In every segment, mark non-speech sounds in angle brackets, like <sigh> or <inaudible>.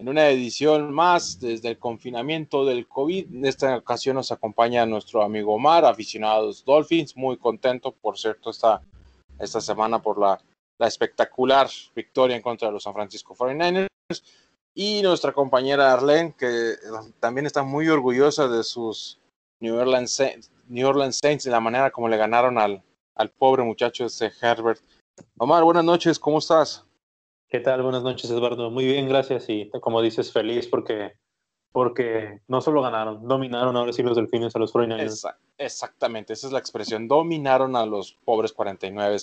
En una edición más desde el confinamiento del COVID. En esta ocasión nos acompaña nuestro amigo Omar, aficionado a los Dolphins. Muy contento, por cierto, esta, esta semana por la, la espectacular victoria en contra de los San Francisco 49ers. Y nuestra compañera Arlene, que también está muy orgullosa de sus New Orleans Saints, New Orleans Saints y la manera como le ganaron al, al pobre muchacho este Herbert. Omar, buenas noches, ¿cómo estás? ¿Qué tal? Buenas noches, Eduardo. Muy bien, gracias. Y como dices, feliz porque, porque no solo ganaron, dominaron ahora sí los delfines a los 49ers. Esa- exactamente, esa es la expresión. Dominaron a los pobres 49.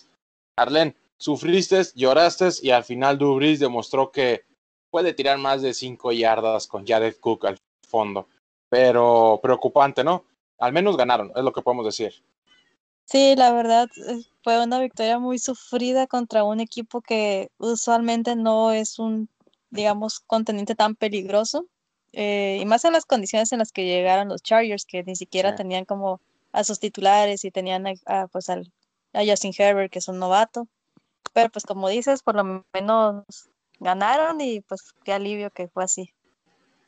Arlen, sufriste, lloraste y al final Dubris demostró que puede tirar más de 5 yardas con Jared Cook al fondo. Pero preocupante, ¿no? Al menos ganaron, es lo que podemos decir. Sí, la verdad fue una victoria muy sufrida contra un equipo que usualmente no es un, digamos, contendiente tan peligroso. eh, y más en las condiciones en las que llegaron los Chargers, que ni siquiera Sí. tenían como a sus titulares y tenían a, a, pues al, a Justin Herbert, que es un novato. Pero pues como dices, por lo menos ganaron y pues qué alivio que fue así.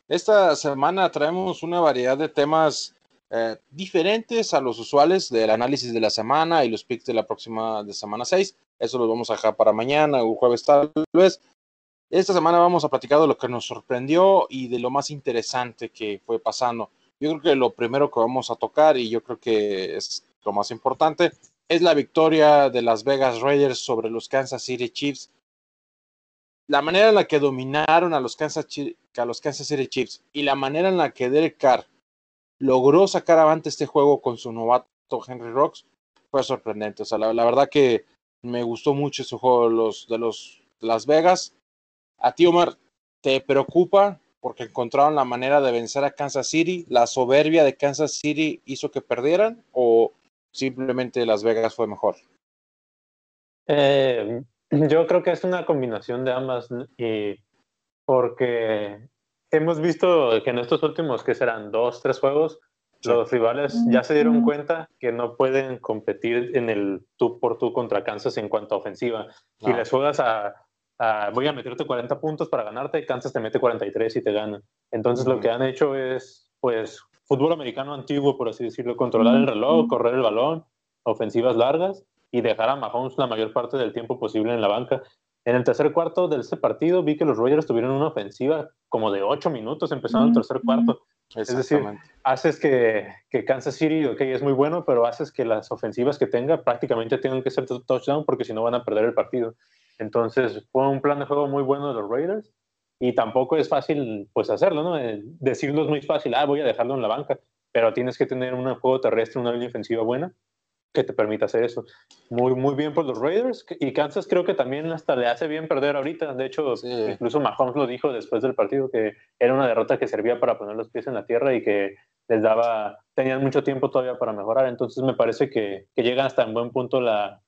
Esta semana traemos una variedad de temas eh, diferentes a los usuales del análisis de la semana y los picks de la próxima de semana 6. Eso los vamos a dejar para mañana o jueves tal vez. Esta semana vamos a platicar de lo que nos sorprendió y de lo más interesante que fue pasando. Yo creo que lo primero que vamos a tocar y yo creo que es lo más importante es la victoria de las Vegas Raiders sobre los Kansas City Chiefs la manera en la que dominaron a los Kansas, a los Kansas City Chiefs y la manera en la que Derek Carr logró sacar avante este juego con su novato Henry Rocks fue sorprendente. O sea, la, la verdad que me gustó mucho ese juego de los, de los Las Vegas. A ti, Omar, ¿te preocupa porque encontraron la manera de vencer a Kansas City? ¿La soberbia de Kansas City hizo que perdieran o simplemente Las Vegas fue mejor? Eh, yo creo que es una combinación de ambas y porque hemos visto que en estos últimos, que serán dos, tres juegos, Sí. los rivales ya se dieron cuenta que no pueden competir en el tú por tú contra Kansas en cuanto a ofensiva. Si No. les juegas a, a voy a meterte 40 puntos para ganarte, Kansas te mete 43 y te gana. Entonces lo Ujú. que han hecho es, pues, fútbol americano antiguo, por así decirlo, controlar el reloj, correr el balón, ofensivas largas y dejar a Mahomes la mayor parte del tiempo posible en la banca. En el tercer cuarto de este partido vi que los Raiders tuvieron una ofensiva como de ocho minutos empezando el tercer cuarto. decir, Exactamente. Haces que, que Kansas City, ok, es muy bueno, pero haces que las ofensivas que tenga prácticamente tengan que ser touchdown porque si no van a perder el partido. Entonces fue un plan de juego muy bueno de los Raiders y tampoco es fácil pues hacerlo, ¿no? Eh, Decirlo es muy fácil, ah, voy a dejarlo en la banca, pero tienes que tener un juego terrestre, una línea ofensiva buena que te permita hacer eso. Muy, muy bien por los Raiders y Kansas creo que también hasta le hace bien perder ahorita. De hecho, Sí. incluso Mahomes lo dijo después del partido que era una derrota que servía para poner los pies en la tierra y que les daba, tenían mucho tiempo todavía para mejorar. Entonces me parece que, que llega hasta en buen punto la,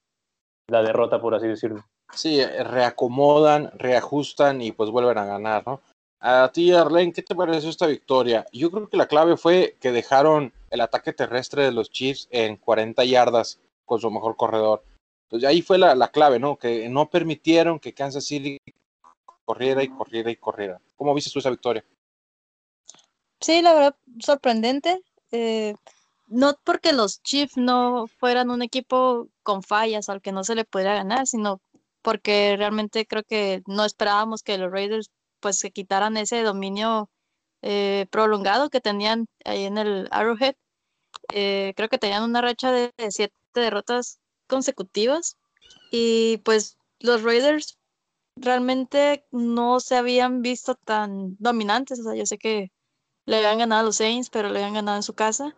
la derrota, por así decirlo. Sí, reacomodan, reajustan y pues vuelven a ganar, ¿no? A ti, Arlene, ¿qué te pareció esta victoria? Yo creo que la clave fue que dejaron el ataque terrestre de los Chiefs en 40 yardas con su mejor corredor. Entonces ahí fue la, la clave, ¿no? Que no permitieron que Kansas City corriera y corriera y corriera. ¿Cómo viste tú esa victoria? Sí, la verdad, sorprendente. eh, no porque los Chiefs no fueran un equipo con fallas al que no se le pudiera ganar, sino porque realmente creo que no esperábamos que los Raiders pues se quitaran ese dominio eh, prolongado que tenían ahí en el Arrowhead. Eh, creo que tenían una racha de, de siete derrotas consecutivas y pues los Raiders realmente no se habían visto tan dominantes. O sea, yo sé que le habían ganado a los Saints, pero le habían ganado en su casa.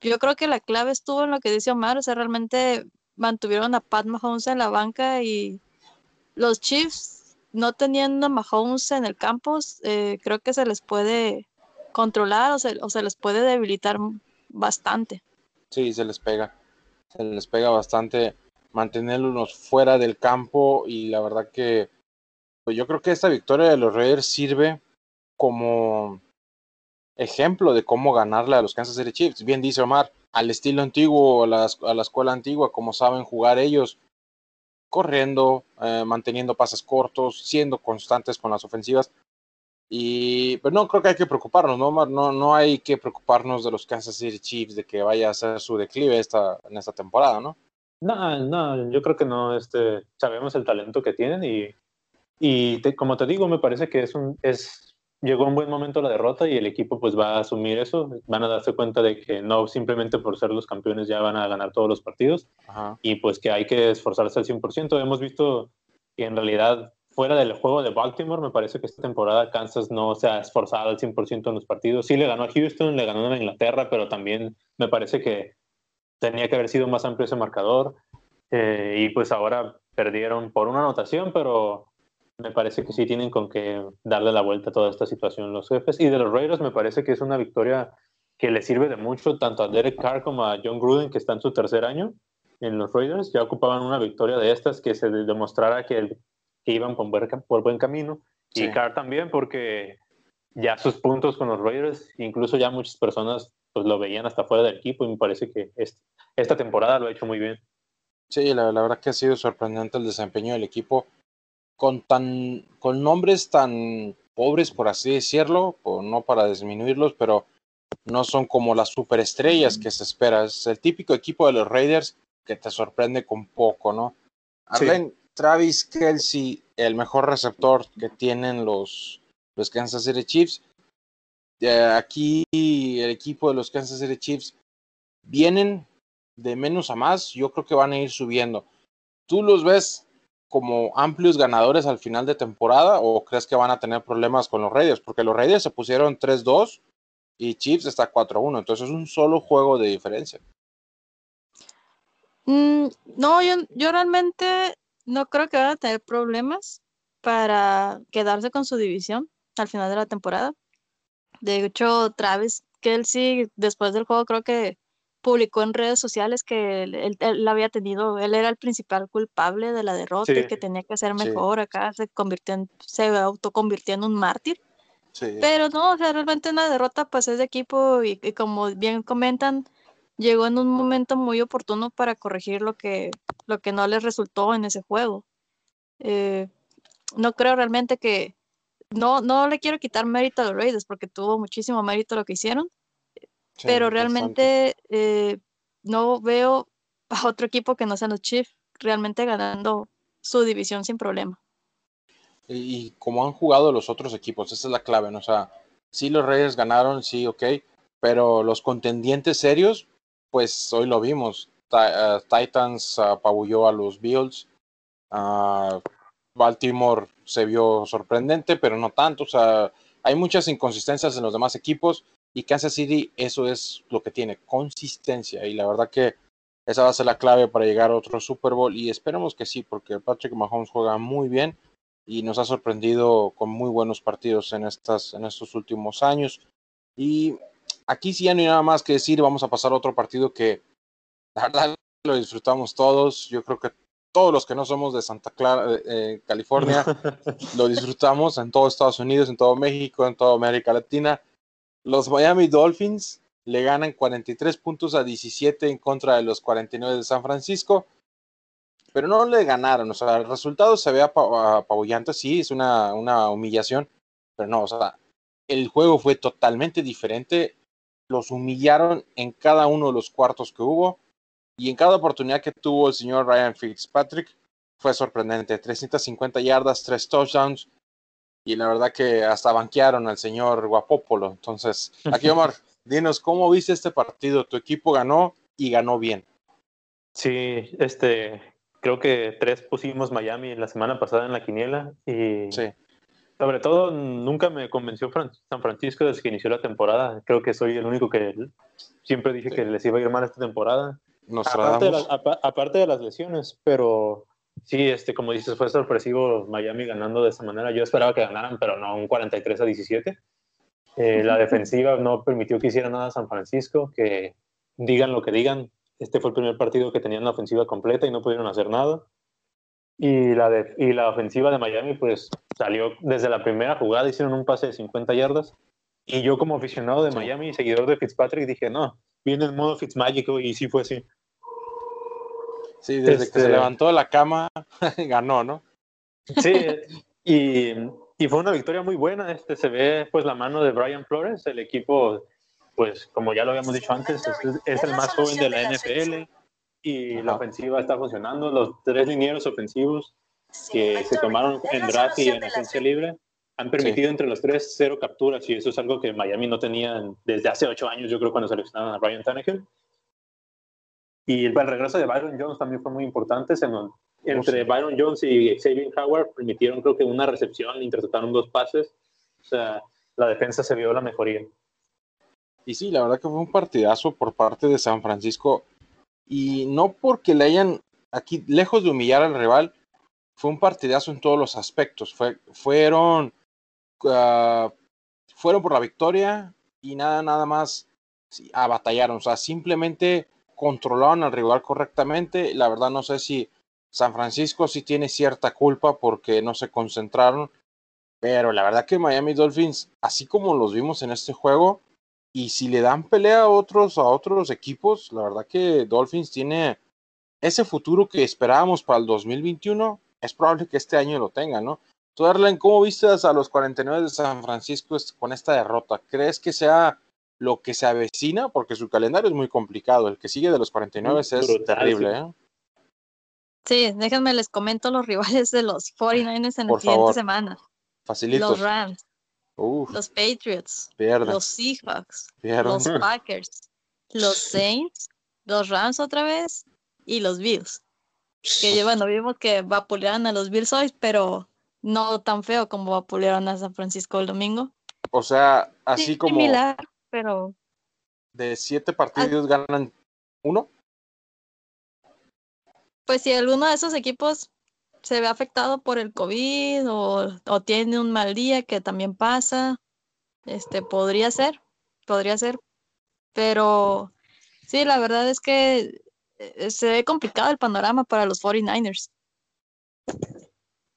Yo creo que la clave estuvo en lo que dice Omar, o sea, realmente mantuvieron a Pat Mahomes en la banca y los Chiefs, no teniendo a Mahomes en el campo, eh, creo que se les puede controlar o se, o se les puede debilitar bastante. Sí, se les pega. Se les pega bastante mantenerlos fuera del campo y la verdad que pues yo creo que esta victoria de los Raiders sirve como ejemplo de cómo ganarle a los Kansas City Chiefs. Bien dice Omar, al estilo antiguo, a la, a la escuela antigua, como saben jugar ellos, corriendo, eh, manteniendo pases cortos, siendo constantes con las ofensivas. Y pero no creo que hay que preocuparnos, ¿no, Omar? No, no hay que preocuparnos de los Kansas City Chiefs de que vaya a ser su declive esta, en esta temporada, ¿no? No, no, yo creo que no. Este, sabemos el talento que tienen y, y como te digo, me parece que es un, es, llegó un buen momento la derrota y el equipo pues va a asumir eso. Van a darse cuenta de que no simplemente por ser los campeones ya van a ganar todos los partidos Ajá. y pues que hay que esforzarse al 100%. Hemos visto que en realidad fuera del juego de Baltimore, me parece que esta temporada Kansas no se ha esforzado al 100% en los partidos. Sí le ganó a Houston, le ganó a Inglaterra, pero también me parece que tenía que haber sido más amplio ese marcador. Eh, y pues ahora perdieron por una anotación, pero me parece que sí tienen con que darle la vuelta a toda esta situación los jefes. Y de los Raiders me parece que es una victoria que le sirve de mucho tanto a Derek Carr como a John Gruden, que está en su tercer año en los Raiders. Ya ocupaban una victoria de estas que se demostrara que, que iban por buen, por buen camino. Y. Carr también, porque ya sus puntos con los Raiders, incluso ya muchas personas pues lo veían hasta fuera del equipo y me parece que es- esta temporada lo ha hecho muy bien. Sí, la, la verdad que ha sido sorprendente el desempeño del equipo con tan con nombres tan pobres por así decirlo, por- no para disminuirlos, pero no son como las superestrellas que se espera. Es el típico equipo de los Raiders que te sorprende con poco, ¿no? Sí. Arlen, Travis Kelsey, el mejor receptor que tienen los, los Kansas City Chiefs. Eh, aquí el equipo de los Kansas City Chiefs vienen de menos a más, yo creo que van a ir subiendo. ¿Tú los ves como amplios ganadores al final de temporada o crees que van a tener problemas con los Raiders? Porque los Raiders se pusieron 3-2 y Chiefs está 4-1, entonces es un solo juego de diferencia. Mm, no, yo, yo realmente no creo que van a tener problemas para quedarse con su división al final de la temporada. De hecho, Travis Kelsey, después del juego, creo que publicó en redes sociales que él, él- él había tenido, él era el principal culpable de la derrota y que tenía que ser Sí. mejor. Acá se convirtió en, se autoconvirtió en un mártir. Sí, Pero no, o sea, realmente una derrota pues es de equipo y, y como bien comentan, llegó en un momento muy oportuno para corregir lo que, lo que no les resultó en ese juego. Eh, no creo realmente que, no, no le quiero quitar mérito a los Raiders porque tuvo muchísimo mérito lo que hicieron, sí, pero realmente eh, no veo a otro equipo que no sean los Chiefs realmente ganando su división sin problema. Y, y como han jugado los otros equipos, esa es la clave, ¿no? O sea, sí los Raiders ganaron, sí, ok, pero los contendientes serios, pues hoy lo vimos. Eh, Titans apabulló a los Bills, ah, Baltimore se vio sorprendente, pero no tanto, o sea, hay muchas inconsistencias en los demás equipos y Kansas City eso es lo que tiene, consistencia, y la verdad que esa va a ser la clave para llegar a otro Super Bowl y esperemos que sí, porque Patrick Mahomes juega muy bien y nos ha sorprendido con muy buenos partidos en, estas, en estos últimos años. Y aquí sí ya no hay nada más que decir, vamos a pasar a otro partido que la verdad lo disfrutamos todos. Yo creo que todos los que no somos de Santa Clara, eh, eh, California, <laughs> lo disfrutamos en todo Estados Unidos, en todo México, en toda América Latina. Los Miami Dolphins le ganan 43 puntos a 17 en contra de los 49 de San Francisco pero no le ganaron, o sea, el resultado se ve apa- apabullante, sí, es una, una humillación, pero no, o sea, el juego fue totalmente diferente, los humillaron en cada uno de los cuartos que hubo, y en cada oportunidad que tuvo el señor Ryan Fitzpatrick, fue sorprendente, 350 yardas, 3 touchdowns, y la verdad que hasta banquearon al señor Guapopolo, entonces, aquí Omar, <laughs> dinos, ¿cómo viste este partido? Tu equipo ganó y ganó bien. Sí, este, creo que tres pusimos Miami la semana pasada en la quiniela y Sí, sobre todo nunca me convenció San Francisco desde que inició la temporada. Creo que soy el único que siempre dije Sí. que les iba a ir mal esta temporada. Aparte de, las, aparte de las lesiones, pero sí, este, como dices, fue sorpresivo Miami ganando de esa manera. Yo esperaba que ganaran, pero no un 43 a 17. Eh, la defensiva no permitió que hiciera nada San Francisco, que digan lo que digan, este fue el primer partido que tenían la ofensiva completa y no pudieron hacer nada. Y la, de, y la ofensiva de Miami, pues salió desde la primera jugada, hicieron un pase de 50 yardas. Y yo, como aficionado de Miami y seguidor de Fitzpatrick, dije: No, viene el modo Fitzmagico, y sí fue así. Sí, desde que Este- se levantó de la cama, <laughs> ganó, ¿no? Sí, y, y fue una victoria muy buena. Este, se ve pues la mano de Brian Flores, el equipo, pues como ya lo habíamos dicho antes, es, es el más joven de la NFL y la Ajá. ofensiva está funcionando. Los tres linieros ofensivos que se tomaron en draft y en agencia libre han permitido entre los tres cero capturas y eso es algo que Miami no tenía en- desde hace ocho años, yo creo, cuando seleccionaron a Brian Tannehill. Y el, el regreso de Byron Jones también fue muy importante. Se nos- entre Byron Jones y Xavier Howard permitieron, creo que una recepción, interceptaron dos pases. O sea, la defensa se vio la mejoría. Y sí, la verdad que fue un partidazo por parte de San Francisco. Y no porque le hayan, aquí, lejos de humillar al rival, fue un partidazo en todos los aspectos. Fue, fueron, ah, fueron por la victoria y nada, nada más sí, abatallaron. O sea, simplemente controlaron al rival correctamente. La verdad no sé si San Francisco sí tiene cierta culpa porque no se concentraron. Pero la verdad que Miami Dolphins, así como los vimos en este juego, y si le dan pelea a otros, a otros equipos, la verdad que Dolphins tiene ese futuro que esperábamos para el 2021. Es probable que este año lo tenga, ¿no? Tú, Arlen, ¿cómo vistas a los 49 de San Francisco con esta derrota? ¿Crees que sea lo que se avecina? Porque su calendario es muy complicado. El que sigue de los 49 es Brutal, terrible, sí. ¿eh? Sí, déjenme les comento los rivales de los 49ers en la Por siguiente favor. semana. Facilitos. Los Rams, Uf, los Patriots, pierden, los Seahawks, pierden. los <laughs> Packers, los Saints, los Rams otra vez y los Bills. Que bueno, vimos que vapulearon a los Bills hoy, pero no tan feo como vapulearon a San Francisco el domingo. O sea, así Sí, como Similar, pero de siete partidos ganan uno. pues si alguno de esos equipos se ve afectado por el COVID o, o tiene un mal día que también pasa, este podría ser, podría ser, pero sí, la verdad es que eh, se ve complicado el panorama para los 49ers.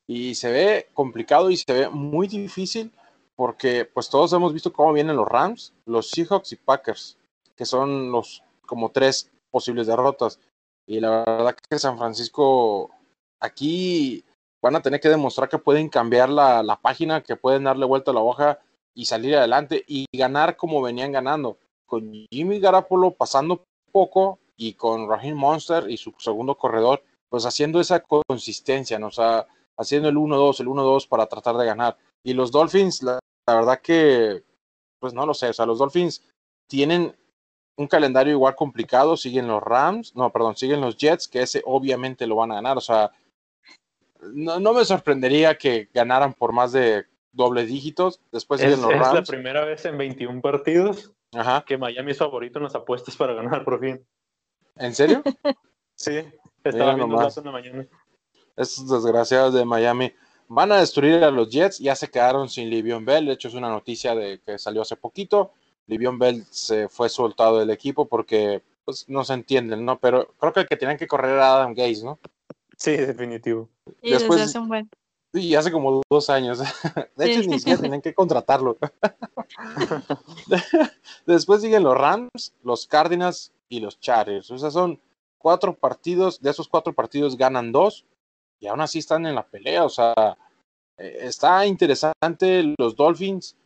y se ve complicado y se ve muy difícil porque pues todos hemos visto cómo vienen los Rams, los Seahawks y Packers, que son los como tres posibles derrotas. Y la verdad que San Francisco aquí van a tener que demostrar que pueden cambiar la, la página, que pueden darle vuelta a la hoja y salir adelante y ganar como venían ganando. Con Jimmy Garapolo pasando poco y con Raheem Monster y su segundo corredor, pues haciendo esa consistencia, ¿no? O sea, haciendo el 1-2, el 1-2 para tratar de ganar. Y los Dolphins, la, la, verdad que, pues no lo sé, o sea, los Dolphins tienen un calendario igual complicado, siguen los Rams, no, perdón, siguen los Jets, que ese obviamente lo van a ganar, o sea, no, no me sorprendería que ganaran por más de doble dígitos, después Es, siguen los es la Rams. primera vez en 21 partidos Ajá. que Miami es favorito en las apuestas para ganar por fin. ¿En serio? <laughs> Sí, estaba Mira viendo nomás. en la mañana. Estos desgraciados de Miami van a destruir a los Jets. Ya se quedaron sin Livion Bell. De hecho, es una noticia de que salió hace poquito. Livion Bell se fue soltado del equipo porque pues, no se entienden, ¿no? Pero creo que el que tenían que correr era Adam Gaze, ¿no? Sí, definitivo. Y Después- desde hace un buen. Y hace como dos años. <laughs> De hecho, Sí. ni siquiera tenían que contratarlo. <laughs> Después siguen los Rams, los Cardinals y los Chargers. O sea, son cuatro partidos. De esos cuatro partidos ganan dos. Y aún así están en la pelea. O sea, eh, está interesante los Dolphins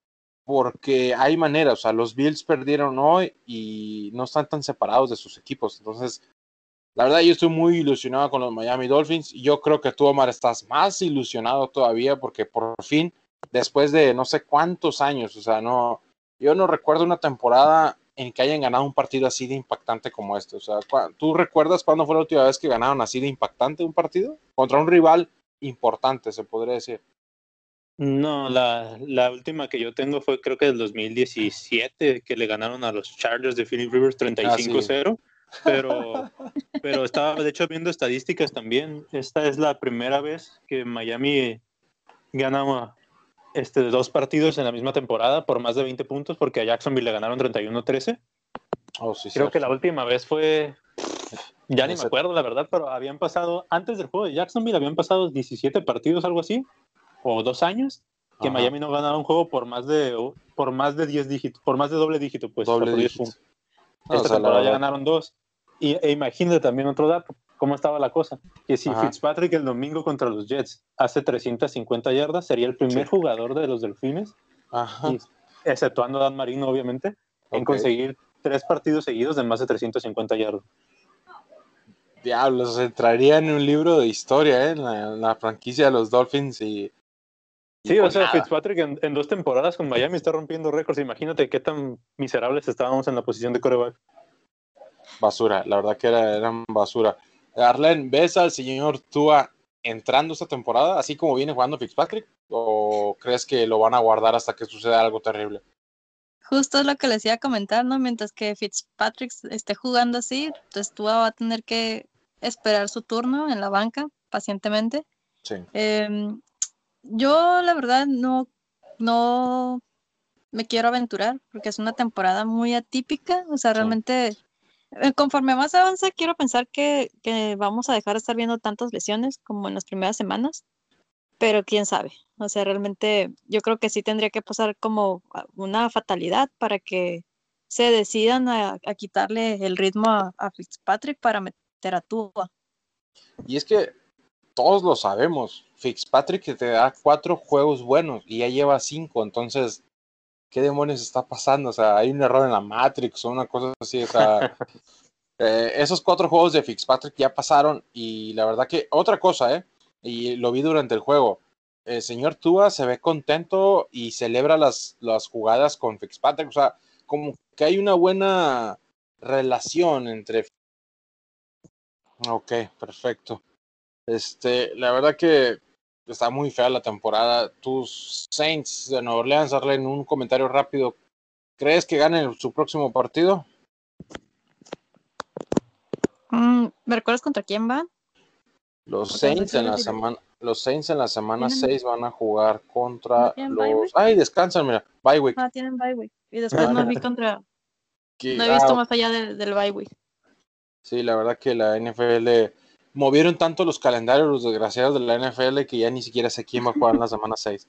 porque hay manera. O sea, los Bills perdieron hoy y no están tan separados de sus equipos. Entonces, la verdad, yo estoy muy ilusionado con los Miami Dolphins. Yo creo que tú, Omar, estás más ilusionado todavía porque por fin, después de no sé cuántos años, o sea, no, yo no recuerdo una temporada en que hayan ganado un partido así de impactante como este. O sea, ¿cu- ¿tú recuerdas cuándo fue la última vez que ganaron así de impactante un partido? Contra un rival importante, se podría decir. No, la, la última que yo tengo fue creo que del 2017, que le ganaron a los Chargers de Philip Rivers 35-0. Pero, <laughs> pero estaba de hecho viendo estadísticas también. Esta es la primera vez que Miami gana este, dos partidos en la misma temporada por más de 20 puntos porque a Jacksonville le ganaron 31-13. Oh, sí, Creo sí. que la última vez fue, ya ni me acuerdo la verdad, pero habían pasado, antes del juego de Jacksonville habían pasado 17 partidos, algo así, o dos años, que Ajá. Miami no ganaba un juego por más de, por más de 10 dígitos, por más de doble dígito, pues. Doble o por 10 dígito. No, Esta o sea, temporada ya ganaron dos. Y, e imagínate también otro dato, cómo estaba la cosa. Que si Ajá. Fitzpatrick el domingo contra los Jets hace 350 yardas, sería el primer Sí. jugador de los Delfines, Ajá. y- exceptuando a Dan Marino, obviamente, en conseguir tres partidos seguidos de más de 350 yardas. Diablos, entraría en un libro de historia, ¿eh? En la, en la franquicia de los Dolphins y. y Sí, o con sea, nada. Fitzpatrick en, en dos temporadas con Miami está rompiendo récords. Imagínate qué tan miserables estábamos en la posición de coreback. Basura, la verdad que era, eran basura. Arlen, ¿ves al señor Tua entrando esta temporada, así como viene jugando Fitzpatrick? ¿O crees que lo van a guardar hasta que suceda algo terrible? Justo es lo que les iba a comentar, ¿no? Mientras que Fitzpatrick esté jugando así, pues Tua va a tener que esperar su turno en la banca pacientemente. Sí. Em, yo, la verdad, no, no me quiero aventurar porque es una temporada muy atípica. O sea, realmente, conforme más avanza, quiero pensar que, vamos a dejar de estar viendo tantas lesiones como en las primeras semanas. Pero quién sabe. O sea, realmente yo creo que sí tendría que pasar como una fatalidad para que se decidan a, quitarle el ritmo a, Fitzpatrick para meter a Tua. Y es que todos lo sabemos. Fitzpatrick te da cuatro juegos buenos y ya lleva cinco. Entonces, ¿qué demonios está pasando? O sea, hay un error en la Matrix o una cosa así. O sea, <laughs> eh, esos cuatro juegos de Fitzpatrick ya pasaron. Y la verdad que, otra cosa, ¿eh? Y lo vi durante el juego. El señor Tua se ve contento y celebra las, las jugadas con Fitzpatrick. O sea, como que hay una buena relación entre Ok, perfecto. Este, la verdad que está muy fea la temporada. Tus Saints de Nueva Orleans, Arlen, un comentario rápido. ¿Crees que ganen su próximo partido? Mm, ¿Me recuerdas contra quién van? Los Saints en la semana, los Saints en la semana ¿Tienen- 6 van a jugar contra ¿No tienen bye los. Ay, descansan, mira. Bye week. Ah, tienen bye week. Y después no vi contra, no he visto ah, más allá del, del bye week. Sí, la verdad que la NFL movieron tanto los calendarios los desgraciados de la NFL que ya ni siquiera sé quién va a jugar en la semana 6.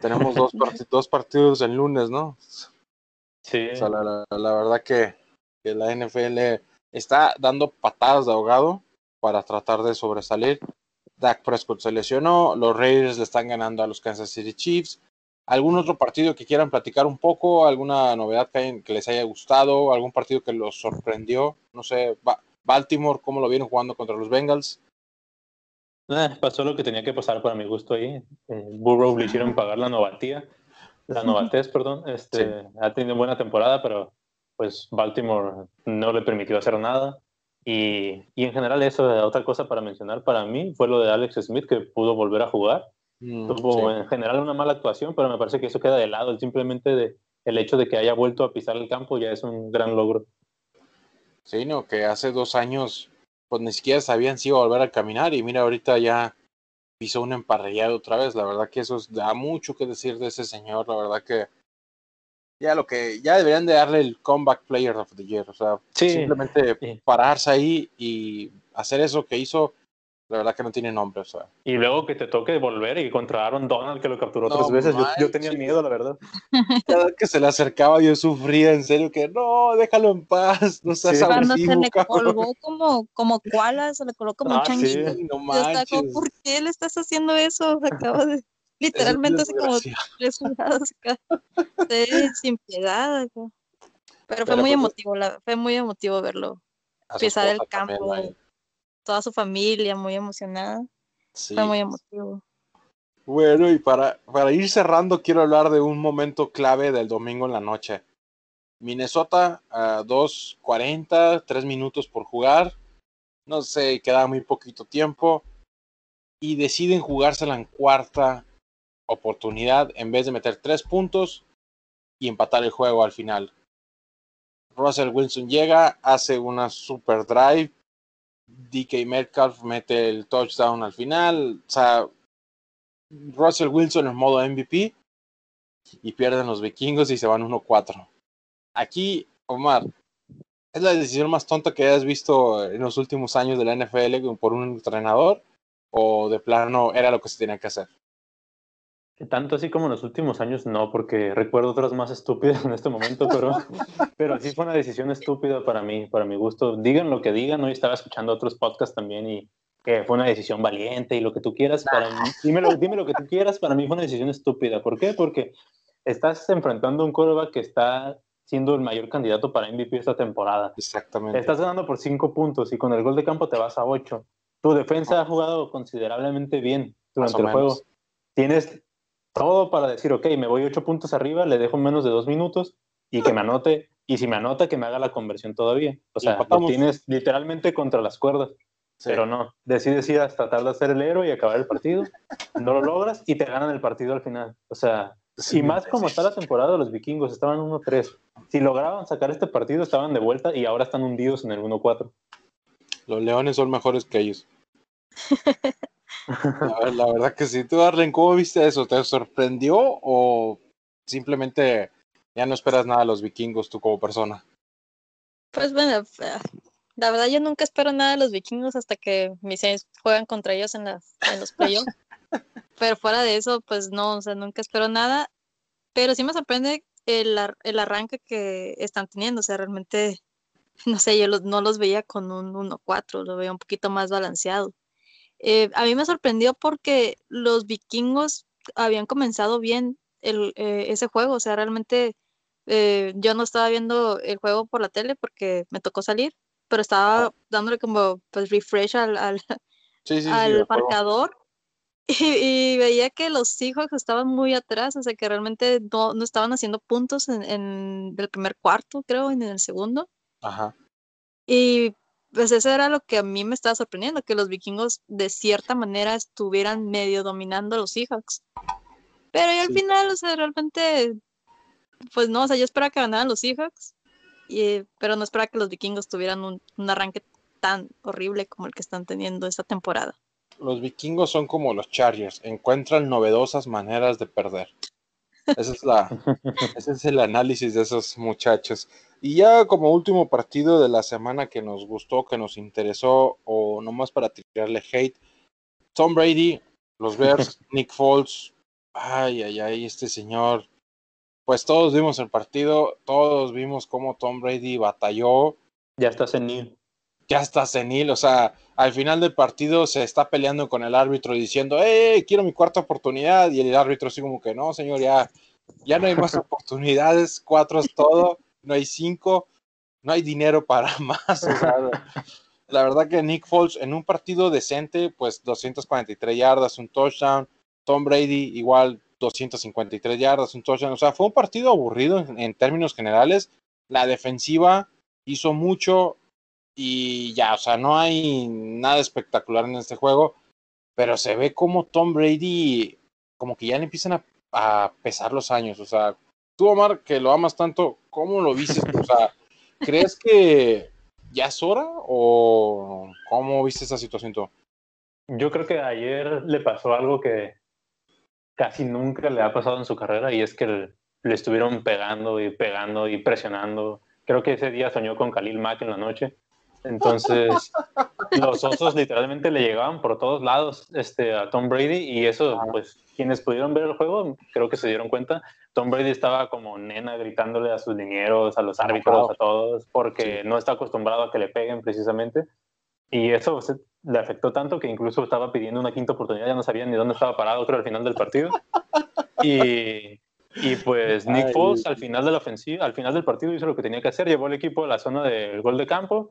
Tenemos dos, parti- <laughs> dos partidos el lunes, ¿no? Sí. O sea, la, la- la verdad que, que la NFL está dando patadas de ahogado para tratar de sobresalir. Dak Prescott se lesionó, los Raiders le están ganando a los Kansas City Chiefs. ¿Algún otro partido que quieran platicar un poco? ¿Alguna novedad que, hayan- que les haya gustado? ¿Algún partido que los sorprendió? No sé, Ba- Baltimore, ¿cómo lo vienen jugando contra los Bengals? Eh, pasó lo que tenía que pasar para mi gusto ahí. Eh, Burrow le hicieron pagar la novatía, la novatez, perdón. Este, Ha tenido buena temporada, pero pues Baltimore no le permitió hacer nada. Y, y en general eso, otra cosa para mencionar para mí fue lo de Alex Smith, que pudo volver a jugar. Mm, Tuvo sí. en general una mala actuación, pero me parece que eso queda de lado. Simplemente de, el hecho de que haya vuelto a pisar el campo ya es un gran logro. Sí, no, que hace dos años pues ni siquiera sabían si iba a volver a caminar y mira, ahorita ya pisó un emparrillado otra vez. La verdad que eso es- da mucho que decir de ese señor. La verdad que ya lo que ya deberían de darle el comeback player of the year. O sea, Sí, simplemente sí. pararse ahí y hacer eso que hizo, la verdad que no tiene nombre. O sea, Y luego que te toque volver y contra Aaron Donald, que lo capturó No tres veces. Yo, yo tenía manches. miedo, la verdad. <laughs> cada vez que se le acercaba yo sufría en serio que no, déjalo en paz, no seas Sí. Cuando se le cabrón". colgó como, como koala, se le coló como un Ah, sí. changuito. No estaba como, manches. ¿por qué le estás haciendo eso? Acabo de, <laughs> literalmente hace como tres jugadas acá. Sí, sin piedad acá. Pero fue muy pues, emotivo, la- fue muy emotivo verlo pisar el también, campo. Toda su familia muy emocionada. Sí. Fue muy emotivo. Bueno, y para, para ir cerrando, quiero hablar de un momento clave del domingo en la noche. Minnesota a 2.40, 3 minutos por jugar. No sé, queda muy poquito tiempo. Y deciden jugársela en cuarta oportunidad en vez de meter 3 puntos y empatar el juego al final. Russell Wilson llega, hace una super drive. DK Metcalf mete el touchdown al final. O sea, Russell Wilson en modo MVP y pierden los vikingos y se van 1-4. Aquí, Omar, ¿es la decisión más tonta que hayas visto en los últimos años de la NFL por un entrenador? ¿O de plano era lo que se tenía que hacer? Tanto así como en los últimos años, no, porque recuerdo otras más estúpidas en este momento, pero, <laughs> pero sí fue una decisión estúpida para mí, para mi gusto. Digan lo que digan, hoy estaba escuchando otros podcasts también y que fue una decisión valiente y lo que tú quieras. Para mí, dime, lo, dime lo que tú quieras, para mí fue una decisión estúpida. ¿Por qué? Porque estás enfrentando a un quarterback que está siendo el mayor candidato para MVP esta temporada. Exactamente. Estás ganando por cinco puntos y con el gol de campo te vas a ocho. Tu defensa ha jugado considerablemente bien durante el juego. Tienes todo para decir, ok, me voy ocho puntos arriba, le dejo menos de dos minutos y que me anote. Y si me anota, que me haga la conversión todavía. O sea, lo tienes literalmente contra las cuerdas. Pero no, decides ir hasta tratar de hacer el héroe y acabar el partido. No lo logras y te ganan el partido al final. O sea, y más como está la temporada, los vikingos estaban 1-3. Si lograban sacar este partido, estaban de vuelta y ahora están hundidos en el 1-4. Los leones son mejores que ellos. <laughs> <laughs> la, verdad que sí. Tú, Arlen, ¿cómo viste eso? ¿Te sorprendió o simplemente ya no esperas nada de los vikingos tú como persona? Pues bueno, la verdad yo nunca espero nada de los vikingos hasta que mis Saints juegan contra ellos en, las, en los playoffs. <laughs> Pero fuera de eso, pues no, o sea, nunca espero nada. Pero sí me sorprende el, el arranque que están teniendo. O sea, realmente, <laughs> no sé, yo no los veía con un 1-4, lo veía un poquito más balanceado. Eh, a mí me sorprendió porque los vikingos habían comenzado bien el, eh, ese juego. O sea, realmente eh, yo no estaba viendo el juego por la tele porque me tocó salir, pero estaba dándole como pues refresh al, al, al marcador <laughs> y, veía que los Seahawks estaban muy atrás, o sea que realmente no, no estaban haciendo puntos en, en, el primer cuarto, creo, en el segundo. Ajá. Y pues eso era lo que a mí me estaba sorprendiendo, que los vikingos de cierta manera estuvieran medio dominando a los Seahawks. Pero al final, o sea, realmente, pues no, o sea, yo esperaba que ganaran los Seahawks, y, pero no esperaba que los vikingos tuvieran un, un arranque tan horrible como el que están teniendo esta temporada los vikingos son como los Chargers, encuentran novedosas maneras de perder. Ese es, la, ese es el análisis de esos muchachos. Y ya como último partido de la semana que nos gustó, que nos interesó, o nomás para tirarle hate, Tom Brady, los Bears, <laughs> Nick Foles, ay, ay, ay, este señor. Pues todos vimos el partido, todos vimos cómo Tom Brady batalló. Ya está senil. Ya está senil, o sea, al final del partido se está peleando con el árbitro diciendo, ¡eh, quiero mi cuarta oportunidad! Y el árbitro así como que, no, señor, ya, ya no hay más <laughs> oportunidades, cuatro es todo, no hay cinco, no hay dinero para <laughs> más. la verdad que Nick Foles en un partido decente, pues 243 yardas, un touchdown, Tom Brady igual 253 yardas, un touchdown, o sea, fue un partido aburrido en términos generales, la defensiva hizo mucho, y ya, o sea, no hay nada espectacular en este juego, pero se ve como Tom Brady, como que ya le empiezan a, pesar los años, o sea, tú Omar, que lo amas tanto, ¿cómo lo viste? O sea, <laughs> ¿crees que ya es hora o cómo viste esa situación tú? Yo creo que ayer le pasó algo que casi nunca le ha pasado en su carrera y es que le estuvieron pegando y pegando y presionando. Creo que ese día soñó con Khalil Mack en la noche entonces, los osos literalmente le llegaban por todos lados este, a Tom Brady y eso, pues, quienes pudieron ver el juego, creo que se dieron cuenta. Tom Brady estaba como nena gritándole a sus dineros, a los árbitros, a todos, porque no está acostumbrado a que le peguen precisamente. Y eso le afectó tanto que incluso estaba pidiendo una quinta oportunidad, ya no sabía ni dónde estaba parado, creo, al final del partido. Y, y pues Nick Foles al final de la ofensiva, al final del partido hizo lo que tenía que hacer, llevó el equipo a la zona del gol de campo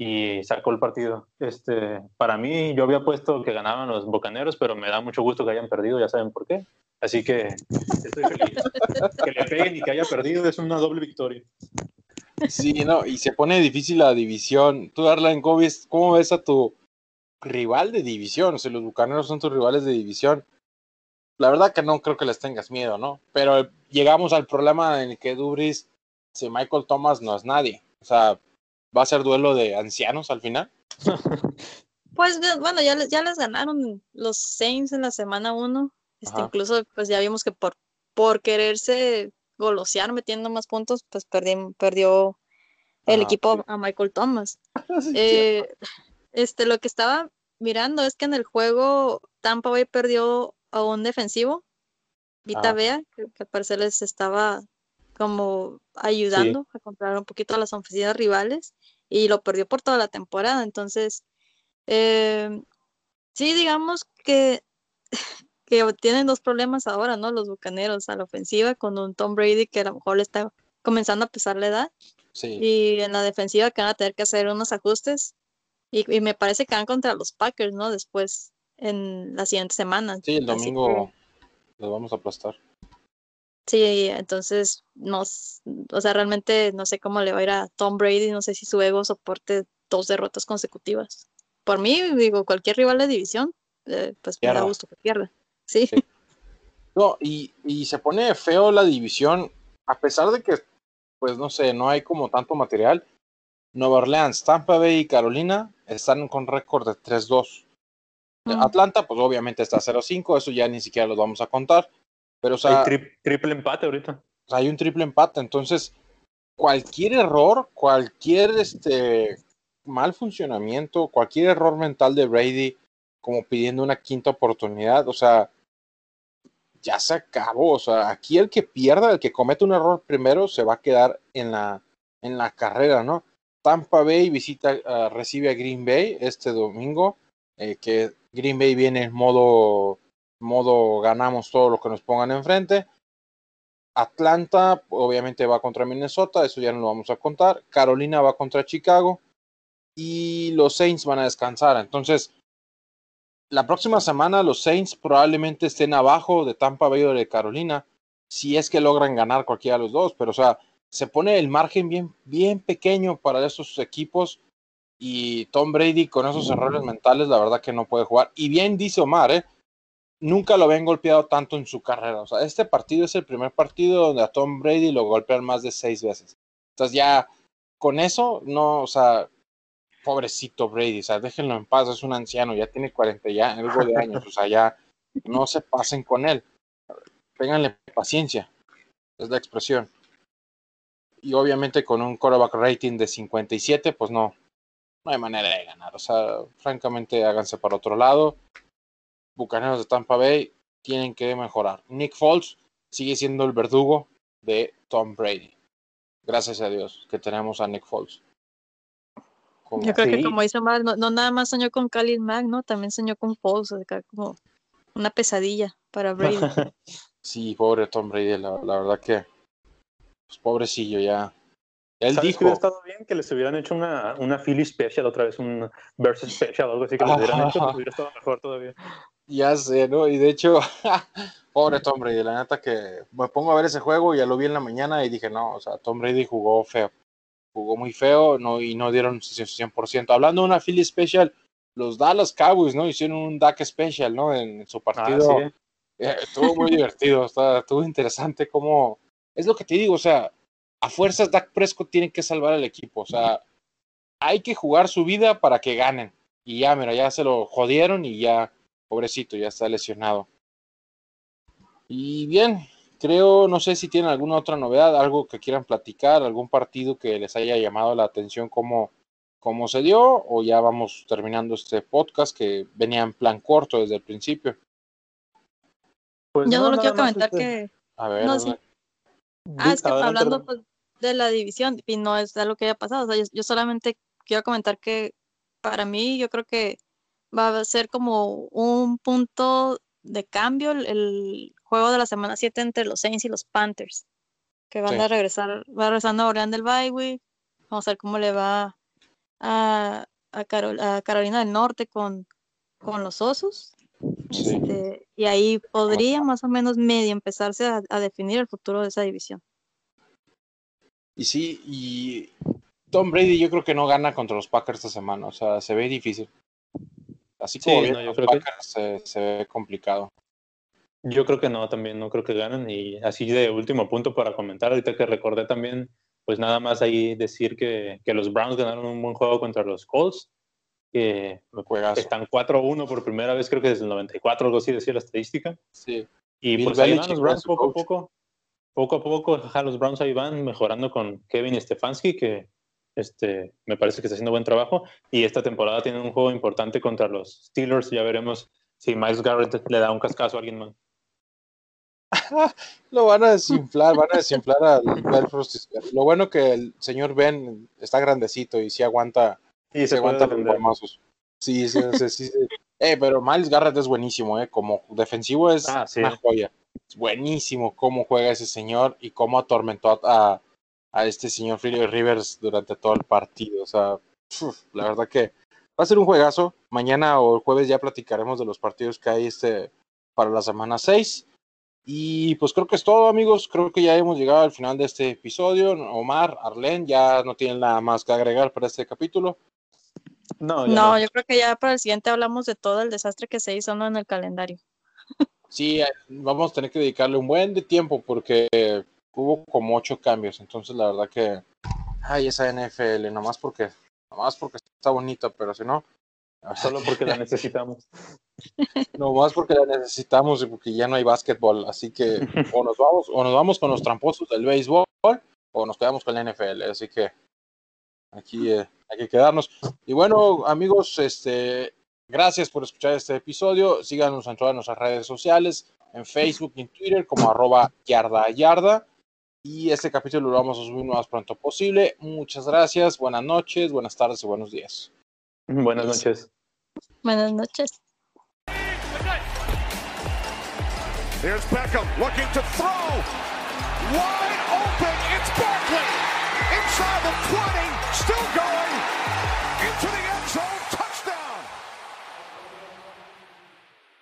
y sacó el partido. Este, para mí, yo había puesto que ganaban los Bocaneros, pero me da mucho gusto que hayan perdido, ya saben por qué. Así que estoy feliz. <laughs> que le peguen y que haya perdido es una doble victoria. Sí, no, y se pone difícil la división. Tú, Darlan, ¿cómo ves, ¿cómo ves a tu rival de división? O sea, los Bucaneros son tus rivales de división. La verdad que no creo que les tengas miedo, ¿no? Pero llegamos al problema en el que Dubris, si Michael Thomas no es nadie. O sea, ¿Va a ser duelo de ancianos al final? <laughs> Pues bueno, ya, ya les ganaron los Saints en la semana 1. Este, incluso pues ya vimos que por por quererse golosear metiendo más puntos, pues perdi- perdió el Ajá. equipo a Michael Thomas. <laughs> Eh, este, lo que estaba mirando es que en el juego Tampa Bay perdió a un defensivo, Vita Ajá. Vea, que, que al parecer les estaba como ayudando a controlar un poquito a las ofensivas rivales y lo perdió por toda la temporada. Entonces, eh, sí, digamos que, <laughs> que tienen dos problemas ahora, ¿no? Los bucaneros a la ofensiva con un Tom Brady que a lo mejor le está comenzando a pesar la edad Sí. y en la defensiva que van a tener que hacer unos ajustes y, y me parece que van contra los Packers, ¿no? Después en la siguiente semana. Sí, el domingo que, los vamos a aplastar. Sí, entonces no, o sea, realmente no sé cómo le va a ir a Tom Brady, no sé si su ego soporte dos derrotas consecutivas. Por mí, digo, cualquier rival de división, eh, pues me da gusto que pierda. Sí, Sí. No, y, y se pone feo la división, a pesar de que, pues no sé, no hay como tanto material. Nueva Orleans, Tampa Bay y Carolina están con récord de 3-2. Mm. Atlanta, pues obviamente está 0-5, eso ya ni siquiera lo vamos a contar. Pero, o sea, Hay tri- triple empate ahorita. o sea, hay un triple empate. Entonces, cualquier error, cualquier este mal funcionamiento, cualquier error mental de Brady, como pidiendo una quinta oportunidad, o sea, ya se acabó. O sea, aquí el que pierda, el que comete un error primero, se va a quedar en la, en la carrera, ¿no? Tampa Bay visita, ah, recibe a Green Bay este domingo, eh, que Green Bay viene en modo, modo ganamos todo lo que nos pongan enfrente. Atlanta obviamente va contra Minnesota, eso ya no lo vamos a contar. Carolina va contra Chicago y los Saints van a descansar. Entonces, la próxima semana los Saints probablemente estén abajo de Tampa Bay o de Carolina, si es que logran ganar cualquiera de los dos, pero o sea, se pone el margen bien, bien pequeño para esos equipos y Tom Brady con esos errores mentales, la verdad que no puede jugar. Y bien dice Omar, ¿eh? Nunca lo habían golpeado tanto en su carrera. O sea, este partido es el primer partido donde a Tom Brady lo golpean más de seis veces. Entonces ya con eso, no, o sea, pobrecito Brady, o sea, déjenlo en paz, es un anciano, ya tiene 40 ya, algo de años, o sea, ya no se pasen con él. Ténganle paciencia, es la expresión. Y obviamente con un quarterback rating de 57, pues no, no hay manera de ganar. O sea, francamente, háganse para otro lado. Bucaneros de Tampa Bay tienen que mejorar. Nick Foles sigue siendo el verdugo de Tom Brady. Gracias a Dios que tenemos a Nick Foles. Como- yo creo que Sí. como dice Omar, no, no nada más soñó con Khalil Mack, ¿no? También soñó con Foles, como una pesadilla para Brady. <laughs> Sí, pobre Tom Brady, la, la verdad que, pues pobrecillo ya. Él ¿Sabes dijo, que hubiera estado bien que les hubieran hecho una, una Philly Special otra vez, un versus Special, algo así que les hubieran hecho, Ajá. hubiera estado mejor todavía. Ya sé, ¿no? Y de hecho, <laughs> pobre Tom Brady, la neta que me pongo a ver ese juego, ya lo vi en la mañana y dije, no, o sea, Tom Brady jugó feo. Jugó muy feo no, y no dieron su 100%. Hablando de una Philly Special, los Dallas Cowboys, ¿no? Hicieron un Dak Special, ¿no? En, su Ah, partido. sí. Eh, estuvo muy divertido, está, estuvo interesante como... Es lo que te digo, o sea, a fuerzas Dak Prescott tiene que salvar al equipo, o sea, hay que jugar su vida para que ganen. Y ya, mira, ya se lo jodieron y ya, pobrecito, ya está lesionado. Y bien, creo, no sé si tienen alguna otra novedad, algo que quieran platicar, algún partido que les haya llamado la atención como, como se dio, o ya vamos terminando este podcast que venía en plan corto desde el principio. Pues Yo no, solo quiero comentar este, que A ver, No, sí. Ah, es que adelante, hablando pues, de la división, y no es algo que haya pasado, o sea, yo, yo solamente quiero comentar que para mí yo creo que va a ser como un punto de cambio el, el juego de la semana 7 entre los Saints y los Panthers, que van Sí. a regresar, va regresando a Orleans del week, vamos a ver cómo le va a, a, Carol- a Carolina del Norte con, con los Osos. Sí. Este, y ahí podría más o menos medio empezarse a, a definir el futuro de esa división. Y sí, y Tom Brady yo creo que no gana contra los Packers esta semana, o sea, se ve difícil. Así Sí, como no, vienen yo creo que- se, se ve complicado. Yo creo que no, también no creo que ganen. Y así de último punto para comentar, ahorita que recordé también, pues nada más ahí decir que, que los Browns ganaron un buen juego contra los Colts, que Juegazo. están 4-1 por primera vez, creo que desde el 94, algo así decía la estadística. Sí. Y Bill pues ahí van los Browns poco a poco. Poco a poco, los Browns ahí van mejorando con Kevin Stefanski, que este, me parece que está haciendo buen trabajo. Y esta temporada tienen un juego importante contra los Steelers. Ya veremos si Miles Garrett le da un cascazo a alguien más. <laughs> Lo van a desinflar, van a desinflar al Ben. Lo bueno que el señor Ben está grandecito y sí aguanta, Y se se aguanta los. Sí, sí, sí, sí, sí. Eh, pero Miles Garrett es buenísimo, eh. Como defensivo es Ah, sí. una joya. Es buenísimo cómo juega ese señor y cómo atormentó a, a este señor Philip Rivers durante todo el partido. O sea, uf, la verdad que va a ser un juegazo. Mañana o el jueves ya platicaremos de los partidos que hay este para la semana 6. Y pues creo que es todo, amigos. Creo que ya hemos llegado al final de este episodio. Omar, Arlen, ya no tienen nada más que agregar para este capítulo. No, ya No, no. yo creo que ya para el siguiente hablamos de todo el desastre que se hizo ¿no? en el calendario. Sí, eh, vamos a tener que dedicarle un buen de tiempo porque hubo como ocho cambios. Entonces, la verdad que, ay, esa NFL, nomás porque, nomás porque está bonita, pero si no, <laughs> Solo porque la necesitamos. <laughs> nomás porque la necesitamos y porque ya no hay básquetbol. Así que, <laughs> o nos vamos, o nos vamos con los tramposos del béisbol, o nos quedamos con la NFL. Así que aquí eh, hay que quedarnos. Y bueno, amigos, este, gracias por escuchar este episodio. Síganos en todas nuestras redes sociales, en Facebook y en Twitter como arroba yarda yarda. Y este capítulo lo vamos a subir lo más pronto posible. Muchas gracias, buenas noches, buenas tardes y buenos días. Buenas noches. Buenas noches. Here's Beckham looking to throw. Wide